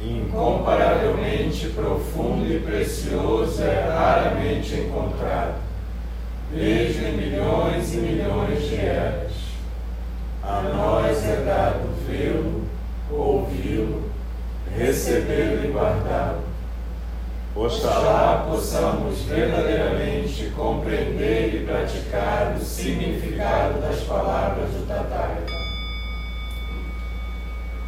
Incomparavelmente profundo e precioso, é raramente encontrado, mesmo em milhões e milhões de eras. A nós é dado vê-lo, ouvi-lo, recebê-lo e guardá-lo. Oxalá possamos verdadeiramente compreender e praticar o significado das palavras do Tathagata.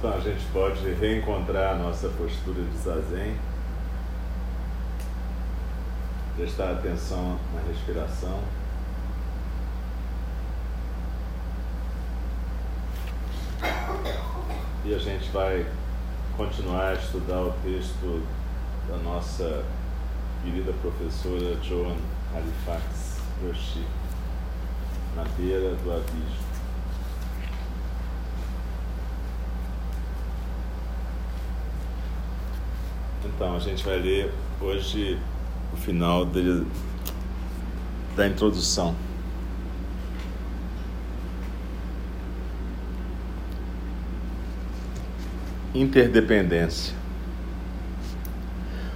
Então a gente pode reencontrar a nossa postura de zazen, prestar atenção na respiração. E a gente vai continuar a estudar o texto da nossa querida professora Joan Halifax Roshi, na beira do abismo. Então, a gente vai ler hoje o final de, da introdução. Interdependência.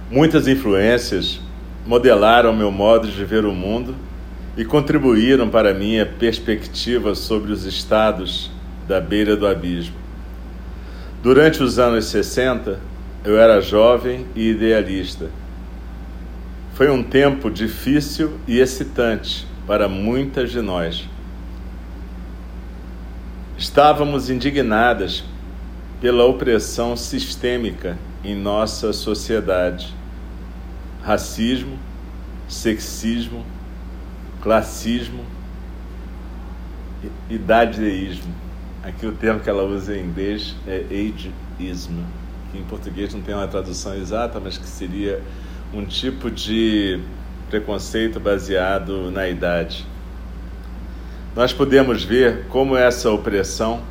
Muitas influências modelaram meu modo de ver o mundo e contribuíram para minha perspectiva sobre os estados da beira do abismo. Durante os anos 60, eu era jovem e idealista. Foi um tempo difícil e excitante para muitas de nós. Estávamos indignadas pela opressão sistêmica em nossa sociedade. Racismo, sexismo, classismo e. Aqui o termo que ela usa em inglês é ageism, que em português não tem uma tradução exata, mas que seria um tipo de preconceito baseado na idade. Nós podemos ver como essa opressão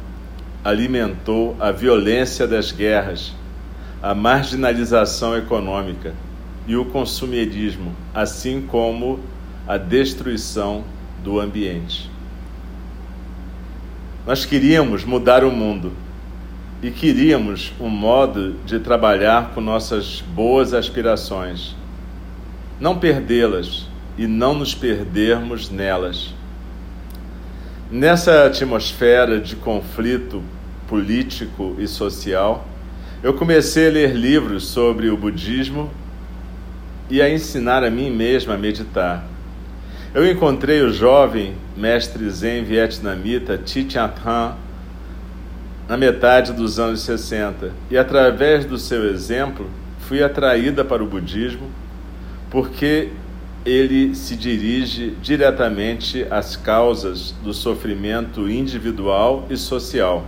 alimentou a violência das guerras, a marginalização econômica e o consumerismo, assim como a destruição do ambiente. Nós queríamos mudar o mundo e queríamos um modo de trabalhar com nossas boas aspirações, não perdê-las e não nos perdermos nelas. Nessa atmosfera de conflito político e social, eu comecei a ler livros sobre o budismo e a ensinar a mim mesma a meditar. Eu encontrei o jovem mestre zen vietnamita Thich Nhat Hanh na metade dos anos 60 e através do seu exemplo fui atraída para o budismo porque ele se dirige diretamente às causas do sofrimento individual e social.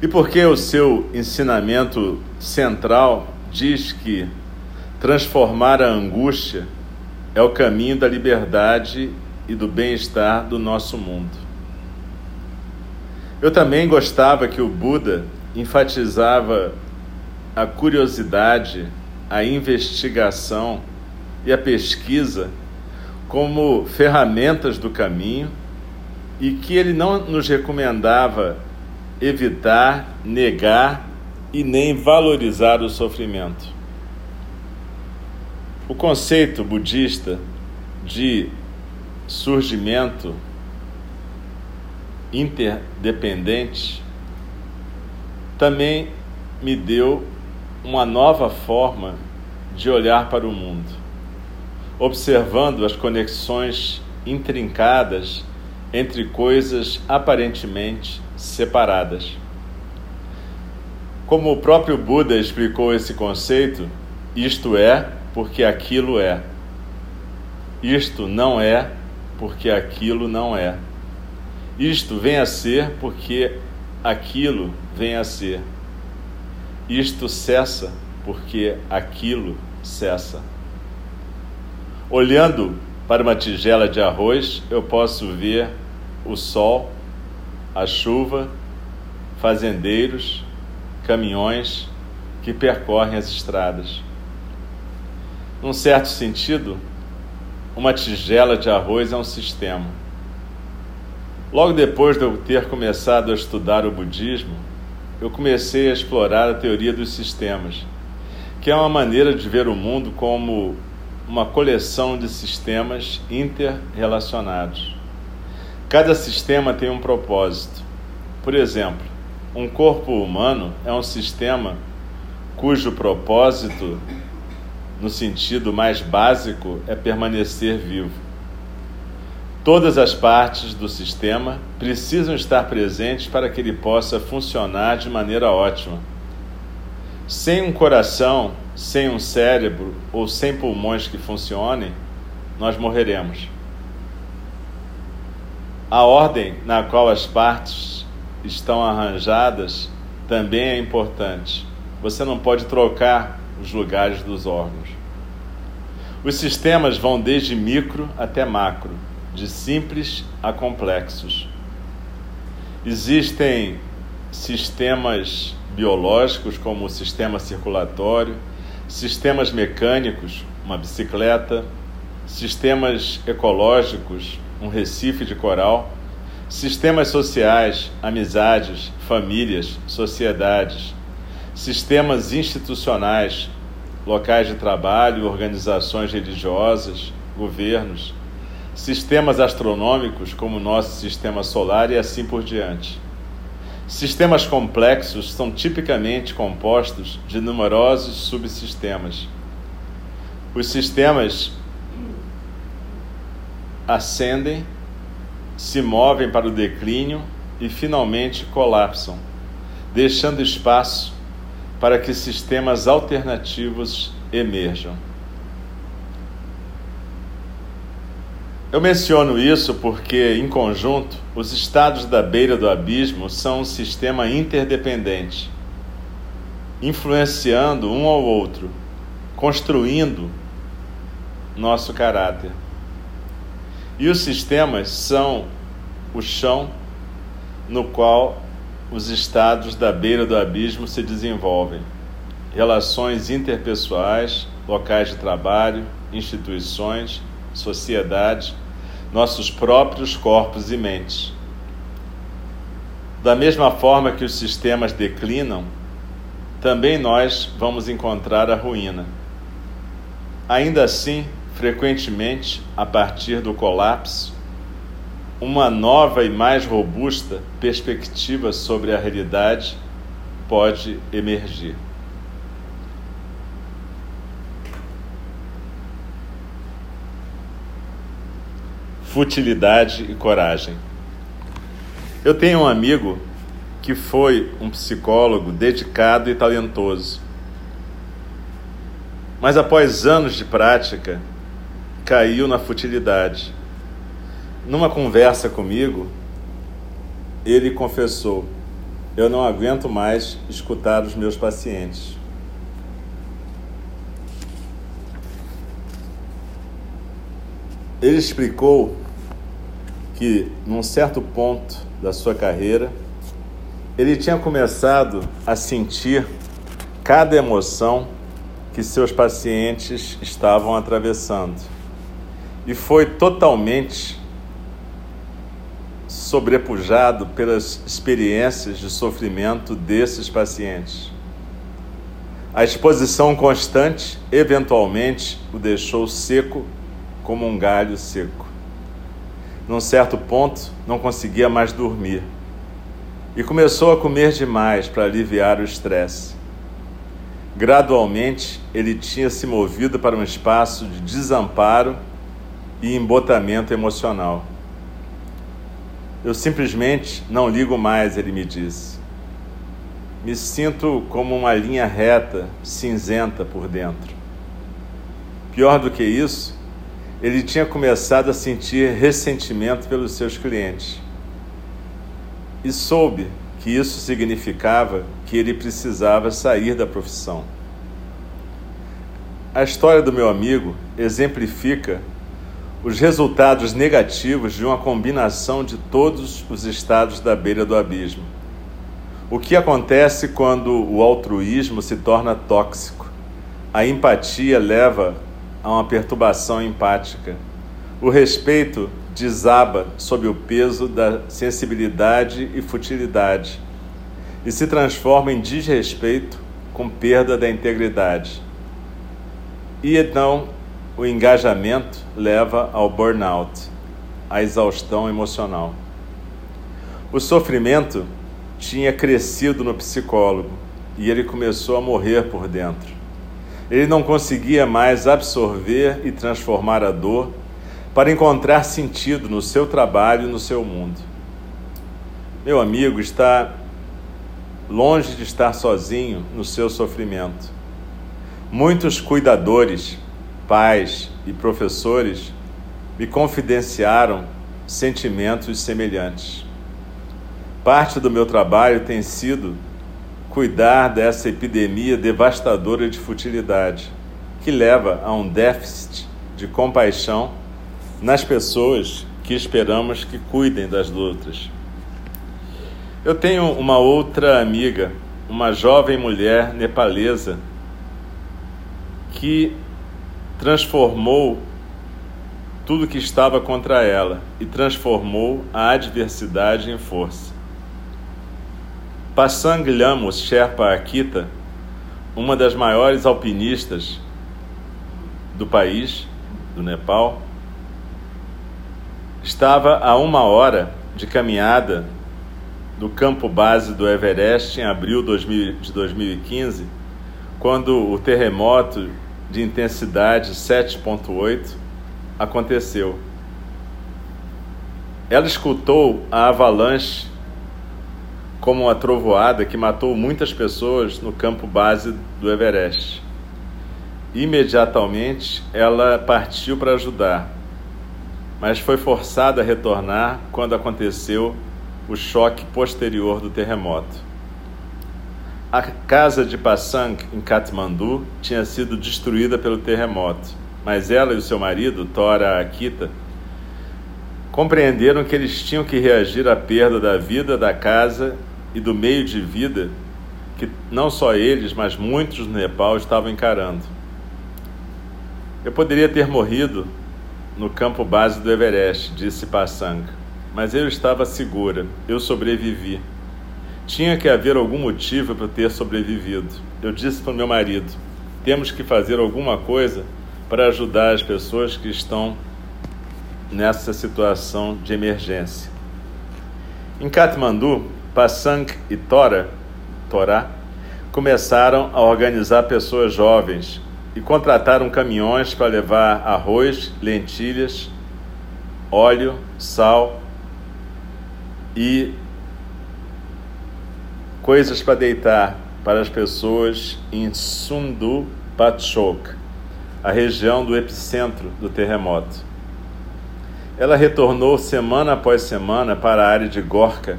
E porque o seu ensinamento central diz que transformar a angústia é o caminho da liberdade e do bem-estar do nosso mundo. Eu também gostava que o Buda enfatizava a curiosidade, a investigação e a pesquisa como ferramentas do caminho e que ele não nos recomendava evitar, negar e nem valorizar o sofrimento. O conceito budista de surgimento interdependente também me deu uma nova forma de olhar para o mundo, observando as conexões intrincadas entre coisas aparentemente separadas. Como o próprio Buda explicou esse conceito, isto é porque aquilo é. Isto não é porque aquilo não é. Isto vem a ser porque aquilo vem a ser. Isto cessa porque aquilo cessa. Olhando para uma tigela de arroz, eu posso ver o sol, a chuva, fazendeiros, caminhões que percorrem as estradas. Num certo sentido, uma tigela de arroz é um sistema. Logo depois de eu ter começado a estudar o budismo, eu comecei a explorar a teoria dos sistemas, que é uma maneira de ver o mundo como uma coleção de sistemas interrelacionados. Cada sistema tem um propósito. Por exemplo, um corpo humano é um sistema cujo propósito, no sentido mais básico, é permanecer vivo. Todas as partes do sistema precisam estar presentes para que ele possa funcionar de maneira ótima. Sem um coração, sem um cérebro ou sem pulmões que funcionem, nós morreremos. A ordem na qual as partes estão arranjadas também é importante. Você não pode trocar os lugares dos órgãos. Os sistemas vão desde micro até macro, de simples a complexos. Existem sistemas biológicos, como o sistema circulatório, sistemas mecânicos, uma bicicleta, sistemas ecológicos, um recife de coral, sistemas sociais, amizades, famílias, sociedades, sistemas institucionais, locais de trabalho, organizações religiosas, governos, sistemas astronômicos, como o nosso sistema solar e assim por diante. Sistemas complexos são tipicamente compostos de numerosos subsistemas. Os sistemas ascendem, se movem para o declínio e finalmente colapsam, deixando espaço para que sistemas alternativos emerjam. Eu menciono isso porque, em conjunto, os estados da beira do abismo são um sistema interdependente, influenciando um ao outro, construindo nosso caráter. E os sistemas são o chão no qual os estados da beira do abismo se desenvolvem. Relações interpessoais, locais de trabalho, instituições, sociedade nossos próprios corpos e mentes. Da mesma forma que os sistemas declinam, também nós vamos encontrar a ruína. Ainda assim, frequentemente, a partir do colapso, uma nova e mais robusta perspectiva sobre a realidade pode emergir. Futilidade e coragem. Eu tenho um amigo que foi um psicólogo dedicado e talentoso. Mas após anos de prática, caiu na futilidade. Numa conversa comigo, ele confessou: Eu não aguento mais escutar os meus pacientes. Ele explicou que, num certo ponto da sua carreira, ele tinha começado a sentir cada emoção que seus pacientes estavam atravessando. E foi totalmente sobrepujado pelas experiências de sofrimento desses pacientes. A exposição constante, eventualmente, o deixou seco como um galho seco. Num certo ponto, não conseguia mais dormir e começou a comer demais para aliviar o estresse. Gradualmente, ele tinha se movido para um espaço de desamparo e embotamento emocional. Eu simplesmente não ligo mais, ele me disse. Me sinto como uma linha reta, cinzenta por dentro. Pior do que isso, ele tinha começado a sentir ressentimento pelos seus clientes. E soube que isso significava que ele precisava sair da profissão. A história do meu amigo exemplifica os resultados negativos de uma combinação de todos os estados da beira do abismo. O que acontece quando o altruísmo se torna tóxico? A empatia leva a uma perturbação empática. O respeito desaba sob o peso da sensibilidade e futilidade e se transforma em desrespeito com perda da integridade. E então o engajamento leva ao burnout, à exaustão emocional. O sofrimento tinha crescido no psicólogo e ele começou a morrer por dentro. Ele não conseguia mais absorver e transformar a dor para encontrar sentido no seu trabalho e no seu mundo. Meu amigo está longe de estar sozinho no seu sofrimento. Muitos cuidadores, pais e professores me confidenciaram sentimentos semelhantes. Parte do meu trabalho tem sido cuidar dessa epidemia devastadora de futilidade, que leva a um déficit de compaixão nas pessoas que esperamos que cuidem das outras. Eu tenho uma outra amiga, uma jovem mulher nepalesa, que transformou tudo que estava contra ela e transformou a adversidade em força. Pasang Lhamos Sherpa Akita, uma das maiores alpinistas do país, do Nepal, estava a uma hora de caminhada do campo base do Everest em abril de 2015, quando o terremoto de intensidade 7.8 aconteceu. Ela escutou a avalanche como uma trovoada que matou muitas pessoas no campo base do Everest. Imediatamente ela partiu para ajudar, mas foi forçada a retornar quando aconteceu o choque posterior do terremoto. A casa de Passang, em Katmandu, tinha sido destruída pelo terremoto, mas ela e o seu marido, Tora Akita, compreenderam que eles tinham que reagir à perda da vida, da casa e do meio de vida que não só eles, mas muitos no Nepal estavam encarando. Eu poderia ter morrido no campo base do Everest, disse Passang, mas eu estava segura, eu sobrevivi. Tinha que haver algum motivo para ter sobrevivido. Eu disse para o meu marido: temos que fazer alguma coisa para ajudar as pessoas que estão nessa situação de emergência. Em Katmandu, Passang e Tora, Torá começaram a organizar pessoas jovens e contrataram caminhões para levar arroz, lentilhas, óleo, sal e coisas para deitar para as pessoas em Sundu Patchok, a região do epicentro do terremoto. Ela retornou semana após semana para a área de Gorka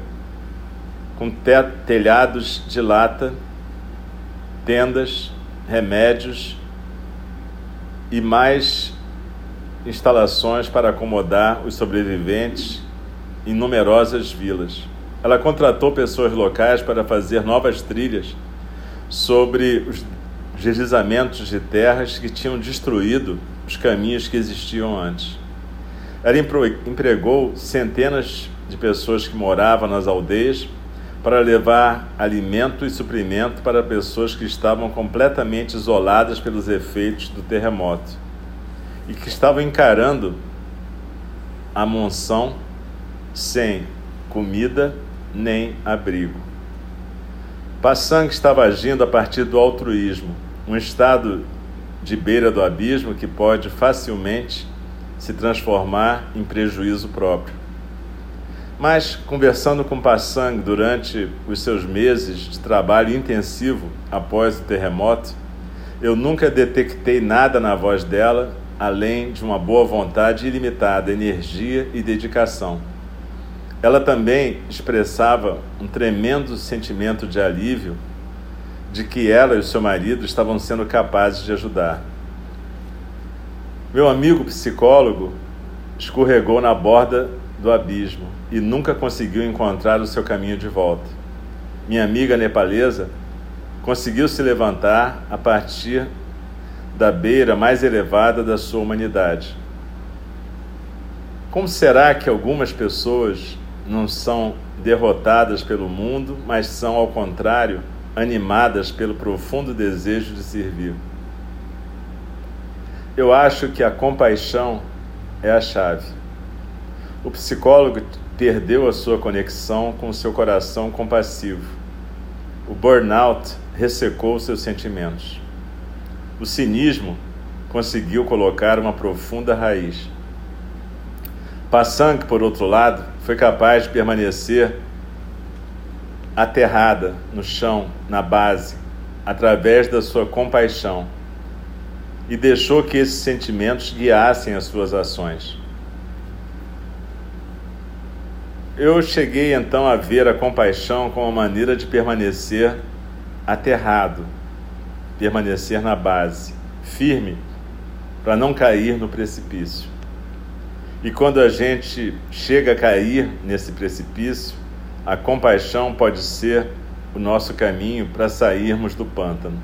com telhados de lata, tendas, remédios e mais instalações para acomodar os sobreviventes em numerosas vilas. Ela contratou pessoas locais para fazer novas trilhas sobre os deslizamentos de terras que tinham destruído os caminhos que existiam antes. Ela empregou centenas de pessoas que moravam nas aldeias para levar alimento e suprimento para pessoas que estavam completamente isoladas pelos efeitos do terremoto e que estavam encarando à monção sem comida nem abrigo. Passang estava agindo a partir do altruísmo, um estado de beira do abismo que pode facilmente se transformar em prejuízo próprio. Mas, conversando com Passang durante os seus meses de trabalho intensivo após o terremoto, eu nunca detectei nada na voz dela além de uma boa vontade ilimitada, energia e dedicação. Ela também expressava um tremendo sentimento de alívio de que ela e seu marido estavam sendo capazes de ajudar. Meu amigo psicólogo escorregou na borda do abismo e nunca conseguiu encontrar o seu caminho de volta. Minha amiga nepalesa conseguiu se levantar a partir da beira mais elevada da sua humanidade. Como será que algumas pessoas não são derrotadas pelo mundo, mas são, ao contrário, animadas pelo profundo desejo de servir? Eu acho que a compaixão é a chave. O psicólogo perdeu a sua conexão com seu coração compassivo. O burnout ressecou seus sentimentos. O cinismo conseguiu colocar uma profunda raiz. Passang, por outro lado, foi capaz de permanecer aterrada no chão, na base, através da sua compaixão, e deixou que esses sentimentos guiassem as suas ações. Eu cheguei então a ver a compaixão como uma maneira de permanecer aterrado, permanecer na base, firme, para não cair no precipício. E quando a gente chega a cair nesse precipício, a compaixão pode ser o nosso caminho para sairmos do pântano.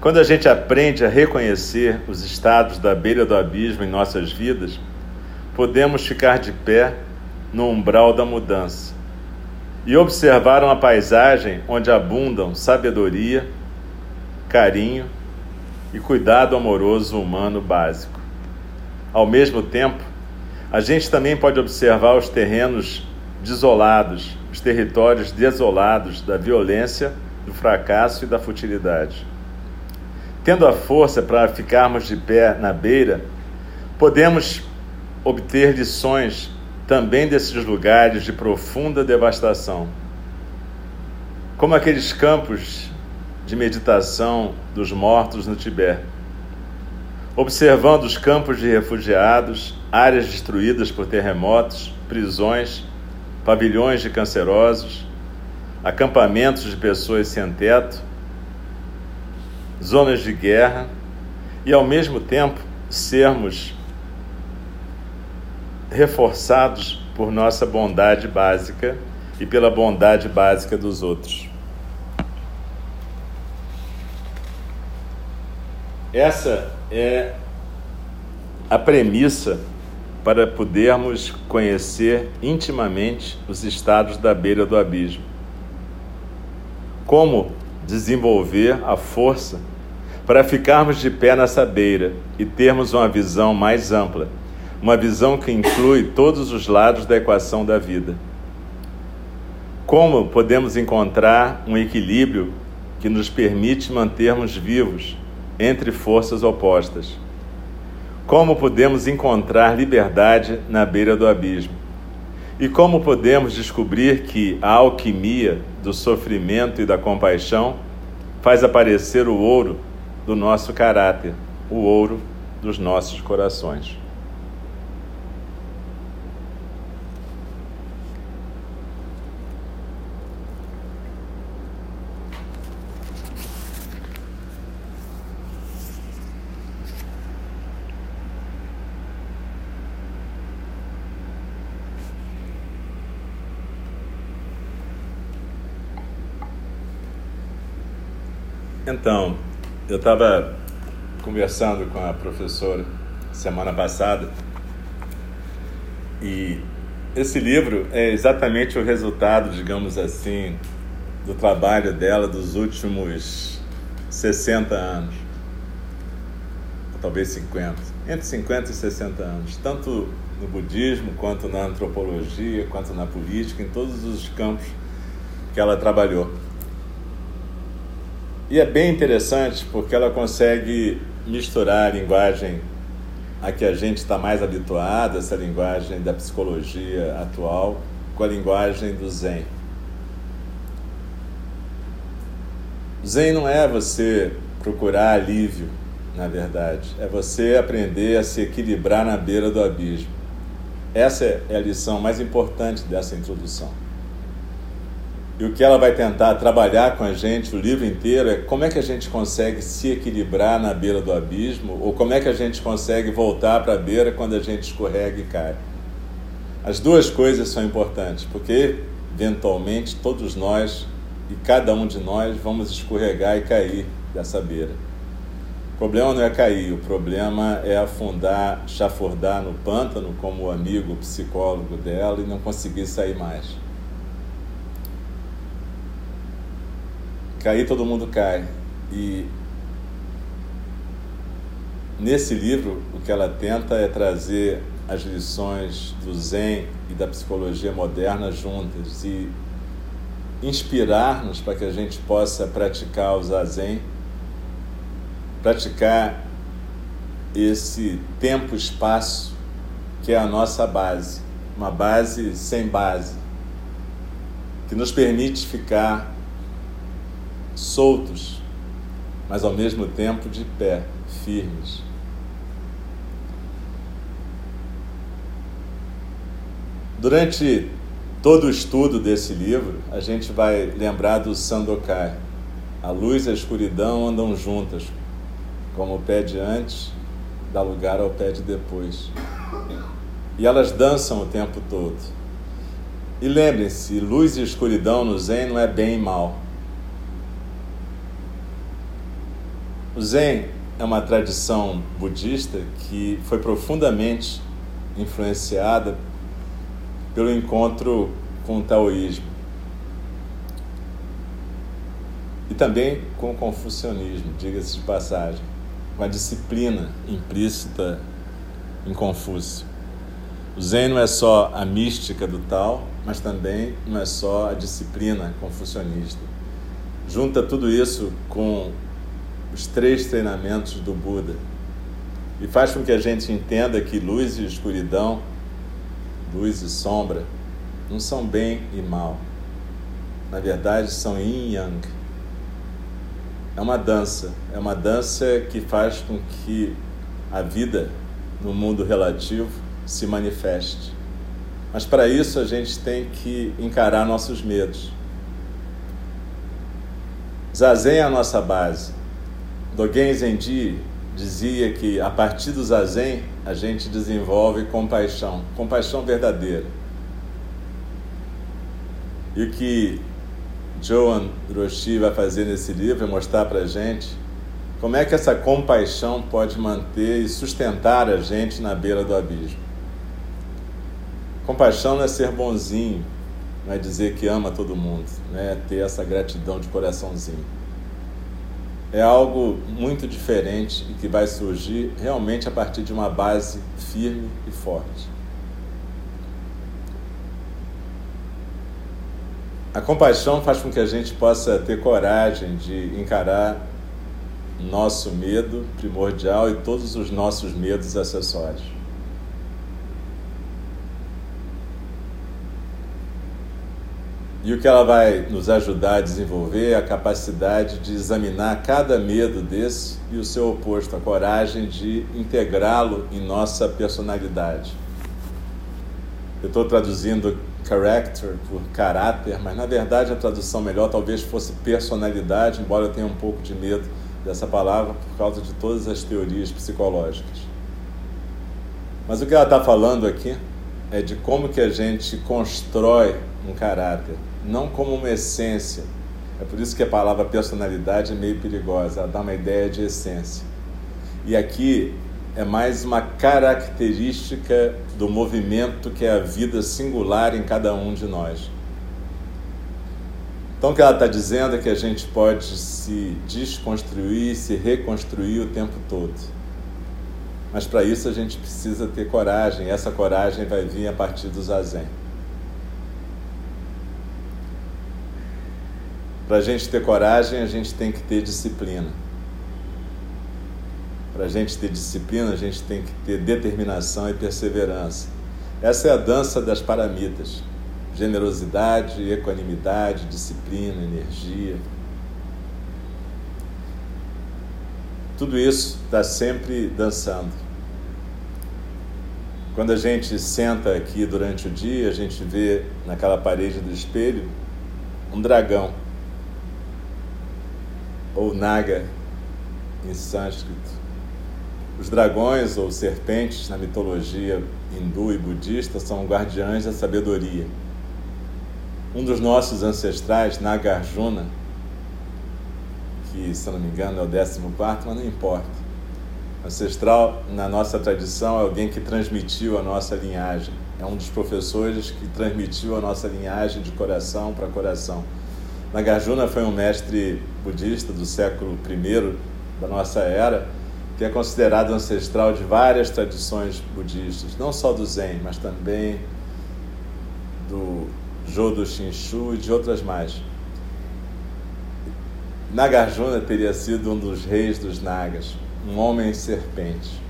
Quando a gente aprende a reconhecer os estados da beira do abismo em nossas vidas, podemos ficar de pé no umbral da mudança e observar uma paisagem onde abundam sabedoria, carinho e cuidado amoroso humano básico. Ao mesmo tempo, a gente também pode observar os terrenos desolados, os territórios desolados da violência, do fracasso e da futilidade. Tendo a força para ficarmos de pé na beira, podemos obter lições também desses lugares de profunda devastação. Como aqueles campos de meditação dos mortos no Tibete. Observando os campos de refugiados, áreas destruídas por terremotos, prisões, pavilhões de cancerosos, acampamentos de pessoas sem teto, zonas de guerra e, ao mesmo tempo, sermos reforçados por nossa bondade básica e pela bondade básica dos outros. Essa é a premissa para podermos conhecer intimamente os estados da beira do abismo. Como desenvolver a força para ficarmos de pé nessa beira e termos uma visão mais ampla uma visão que inclui todos os lados da equação da vida. Como podemos encontrar um equilíbrio que nos permite mantermos vivos entre forças opostas? Como podemos encontrar liberdade na beira do abismo? E como podemos descobrir que a alquimia do sofrimento e da compaixão faz aparecer o ouro do nosso caráter, o ouro dos nossos corações? Então, eu estava conversando com a professora semana passada e esse livro é exatamente o resultado, digamos assim, do trabalho dela dos últimos 60 anos, ou talvez 50, entre 50 e 60 anos, tanto no budismo, quanto na antropologia, quanto na política, em todos os campos que ela trabalhou. E é bem interessante porque ela consegue misturar a linguagem a que a gente está mais habituado, essa linguagem da psicologia atual, com a linguagem do Zen. Zen não é você procurar alívio, na verdade, é você aprender a se equilibrar na beira do abismo. Essa é a lição mais importante dessa introdução. E o que ela vai tentar trabalhar com a gente o livro inteiro é como é que a gente consegue se equilibrar na beira do abismo ou como é que a gente consegue voltar para a beira quando a gente escorrega e cai. As duas coisas são importantes, porque eventualmente todos nós e cada um de nós vamos escorregar e cair dessa beira. O problema não é cair, o problema é afundar, chafurdar no pântano, como o amigo psicólogo dela, e não conseguir sair mais. Cair todo mundo cai. E nesse livro, o que ela tenta é trazer as lições do Zen e da psicologia moderna juntas e inspirar-nos para que a gente possa praticar o Zazen, praticar esse tempo-espaço que é a nossa base, uma base sem base, que nos permite ficar soltos, mas ao mesmo tempo de pé, firmes. Durante todo o estudo desse livro, a gente vai lembrar do Sandokai. A luz e a escuridão andam juntas, como o pé de antes dá lugar ao pé de depois. E elas dançam o tempo todo. E lembrem-se, luz e escuridão no Zen não é bem e mal. O Zen é uma tradição budista que foi profundamente influenciada pelo encontro com o taoísmo e também com o confucionismo, diga-se de passagem, com a disciplina implícita em Confúcio. O Zen não é só a mística do tal, mas também não é só a disciplina confucionista. Junta tudo isso com os três treinamentos do Buda e faz com que a gente entenda que luz e escuridão luz e sombra, não são bem e mal. Na verdade, são yin e yang. É uma dança, é uma dança que faz com que a vida no mundo relativo se manifeste. Mas para isso a gente tem que encarar nossos medos. Zazen é a nossa base. Dogen Zenji dizia que a partir do zazen a gente desenvolve compaixão, compaixão verdadeira. E o que Joan Roshi vai fazer nesse livro é mostrar para a gente como é que essa compaixão pode manter e sustentar a gente na beira do abismo. Compaixão não é ser bonzinho, não é dizer que ama todo mundo, não é ter essa gratidão de coraçãozinho é algo muito diferente e que vai surgir realmente a partir de uma base firme e forte. A compaixão faz com que a gente possa ter coragem de encarar nosso medo primordial e todos os nossos medos acessórios. E o que ela vai nos ajudar a desenvolver é a capacidade de examinar cada medo desse e o seu oposto, a coragem de integrá-lo em nossa personalidade. Eu estou traduzindo character por caráter, mas na verdade a tradução melhor talvez fosse personalidade, embora eu tenha um pouco de medo dessa palavra por causa de todas as teorias psicológicas. Mas o que ela está falando aqui é de como que a gente constrói um caráter não como uma essência. É por isso que a palavra personalidade é meio perigosa, ela dá uma ideia de essência. E aqui é mais uma característica do movimento que é a vida singular em cada um de nós. Então, o que ela está dizendo é que a gente pode se desconstruir, se reconstruir o tempo todo. Mas para isso a gente precisa ter coragem, e essa coragem vai vir a partir do zazen. Para a gente ter coragem, a gente tem que ter disciplina. Para a gente ter disciplina, a gente tem que ter determinação e perseverança. Essa é a dança das paramitas: generosidade, equanimidade, disciplina, energia. Tudo isso está sempre dançando. Quando a gente senta aqui durante o dia, a gente vê naquela parede do espelho um dragão, ou naga em sânscrito. Os dragões ou serpentes na mitologia hindu e budista são guardiães da sabedoria. Um dos nossos ancestrais, Nagarjuna, que, se não me engano, é o 14, mas não importa. Ancestral, na nossa tradição, é alguém que transmitiu a nossa linhagem. É um dos professores que transmitiu a nossa linhagem de coração para coração. Nagarjuna foi um mestre budista do século I da nossa era, que é considerado ancestral de várias tradições budistas, não só do Zen, mas também do Jodo Shinshu e de outras mais. Nagarjuna teria sido um dos reis dos Nagas, um homem serpente.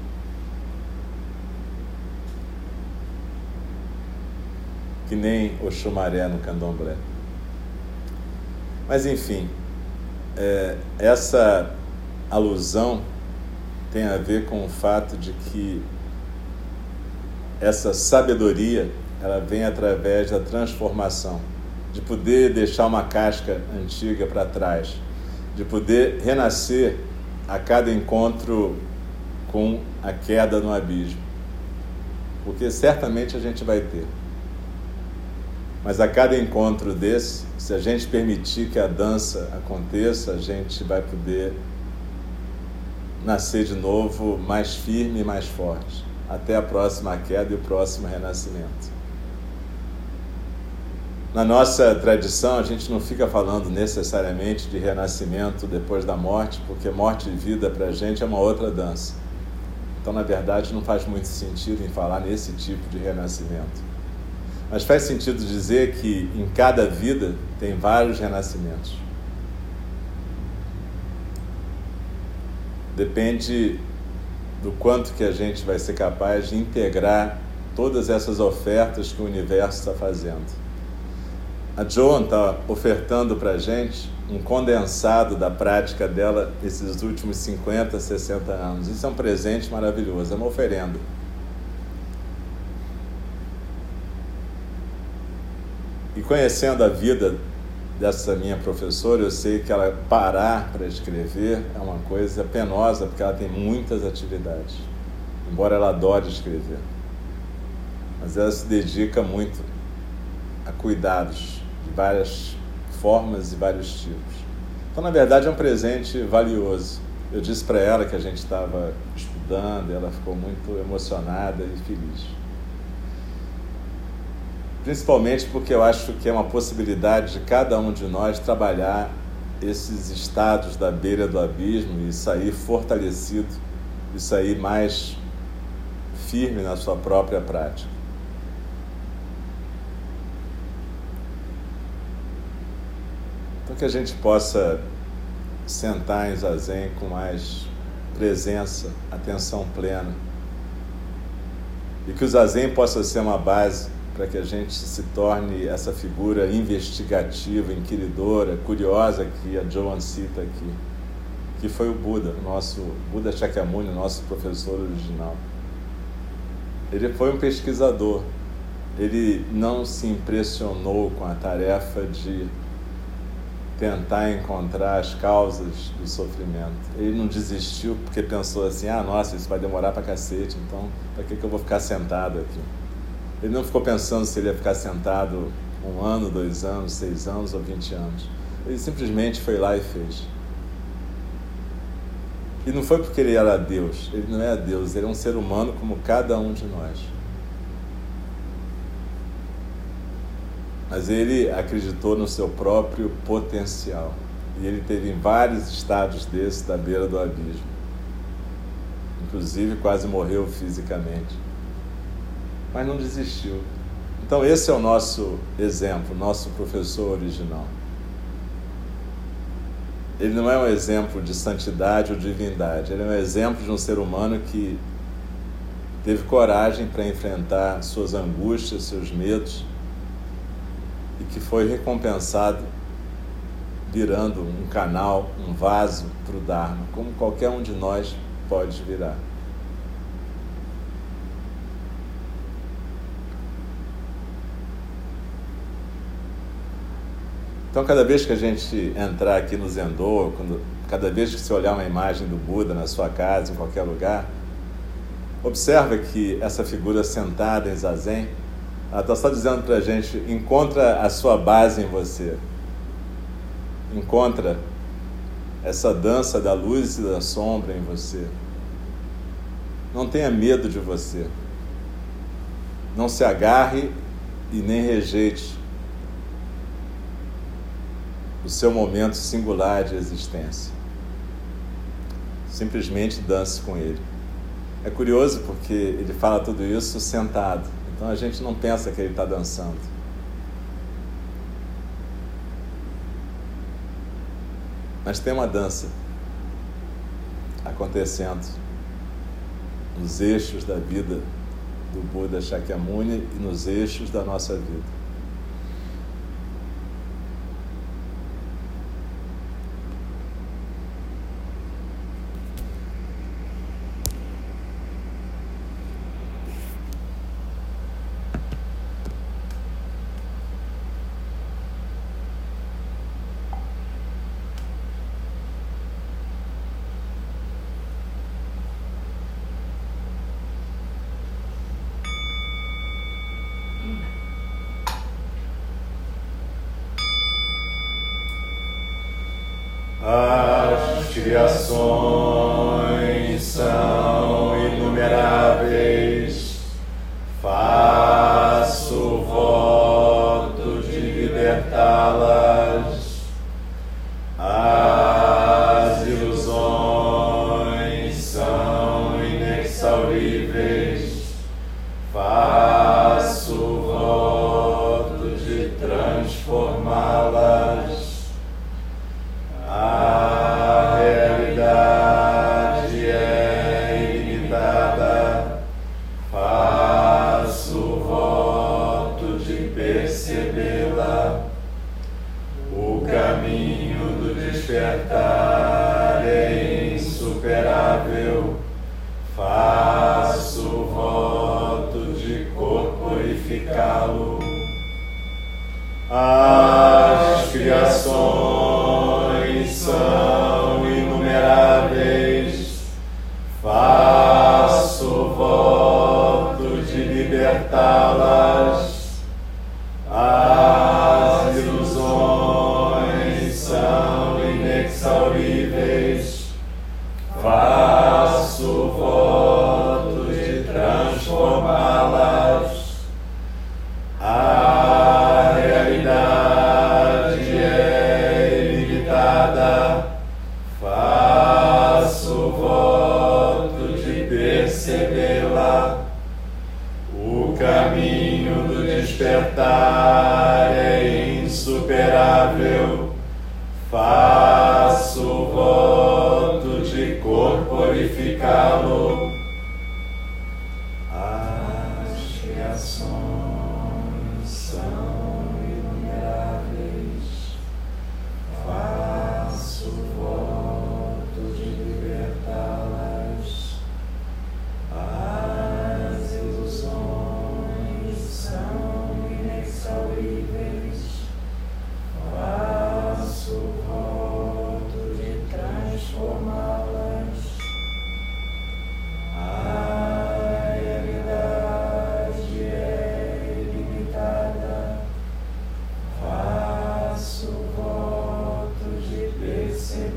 Que nem o chumaré no candomblé. Mas enfim, é, essa alusão tem a ver com o fato de que essa sabedoria ela vem através da transformação, de poder deixar uma casca antiga para trás de poder renascer a cada encontro com a queda no abismo. Porque certamente a gente vai ter. Mas a cada encontro desse, se a gente permitir que a dança aconteça, a gente vai poder nascer de novo mais firme e mais forte, até a próxima queda e o próximo renascimento. Na nossa tradição, a gente não fica falando necessariamente de renascimento depois da morte, porque morte e vida para a gente é uma outra dança. Então, na verdade, não faz muito sentido em falar nesse tipo de renascimento. Mas faz sentido dizer que em cada vida tem vários renascimentos. Depende do quanto que a gente vai ser capaz de integrar todas essas ofertas que o universo está fazendo. A Joan está ofertando para a gente um condensado da prática dela esses últimos 50, 60 anos. Isso é um presente maravilhoso, é uma oferenda. Conhecendo a vida dessa minha professora, eu sei que ela parar para escrever é uma coisa penosa, porque ela tem muitas atividades, embora ela adore escrever. Mas ela se dedica muito a cuidados de várias formas e vários tipos. Então, na verdade, é um presente valioso. Eu disse para ela que a gente estava estudando, ela ficou muito emocionada e feliz. Principalmente porque eu acho que é uma possibilidade de cada um de nós trabalhar esses estados da beira do abismo e sair fortalecido, e sair mais firme na sua própria prática. Então que a gente possa sentar em zazen com mais presença, atenção plena. E que o zazen possa ser uma base para que a gente se torne essa figura investigativa, inquiridora, curiosa que a Joan cita aqui, que foi o Buda, nosso Buda Shakyamuni, nosso professor original. Ele foi um pesquisador. Ele não se impressionou com a tarefa de tentar encontrar as causas do sofrimento. Ele não desistiu porque pensou assim: ah, nossa, isso vai demorar pra cacete, então para que, que eu vou ficar sentado aqui? Ele não ficou pensando se ele ia ficar sentado um ano, dois anos, seis anos ou vinte anos. Ele simplesmente foi lá e fez. E não foi porque ele era Deus, ele não é Deus, ele é um ser humano como cada um de nós. mas ele acreditou no seu próprio potencial. E ele teve em vários estados desses da beira do abismo. inclusive quase morreu fisicamente, mas não desistiu. Então, esse é o nosso exemplo, nosso professor original. Ele não é um exemplo de santidade ou divindade, ele é um exemplo de um ser humano que teve coragem para enfrentar suas angústias, seus medos e que foi recompensado virando um canal, um vaso para o Dharma, como qualquer um de nós pode virar. Então, cada vez que a gente entrar aqui no Zendô, quando, cada vez que você olhar uma imagem do Buda na sua casa, em qualquer lugar, observa que essa figura sentada em zazen, ela está só dizendo para a gente: encontra a sua base em você, encontra essa dança da luz e da sombra em você. Não tenha medo de você. Não se agarre e nem rejeite o seu momento singular de existência. Simplesmente dance com ele. É curioso porque ele fala tudo isso sentado, então a gente não pensa que ele está dançando. Mas tem uma dança acontecendo nos eixos da vida do Buda Shakyamuni e nos eixos da nossa vida.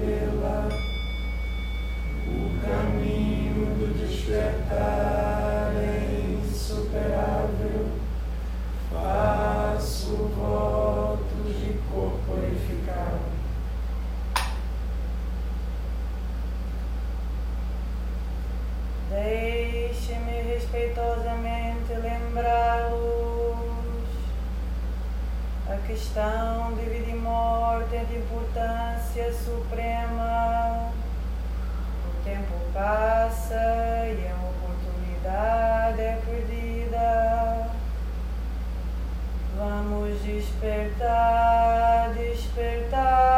estrela, o caminho do despertar é insuperável. Faço votos de corporificar. Deixe-me respeitosamente lembrá-los a questão de vida e morte é de importância suprema. O tempo passa e a oportunidade é perdida. Vamos despertar, despertar.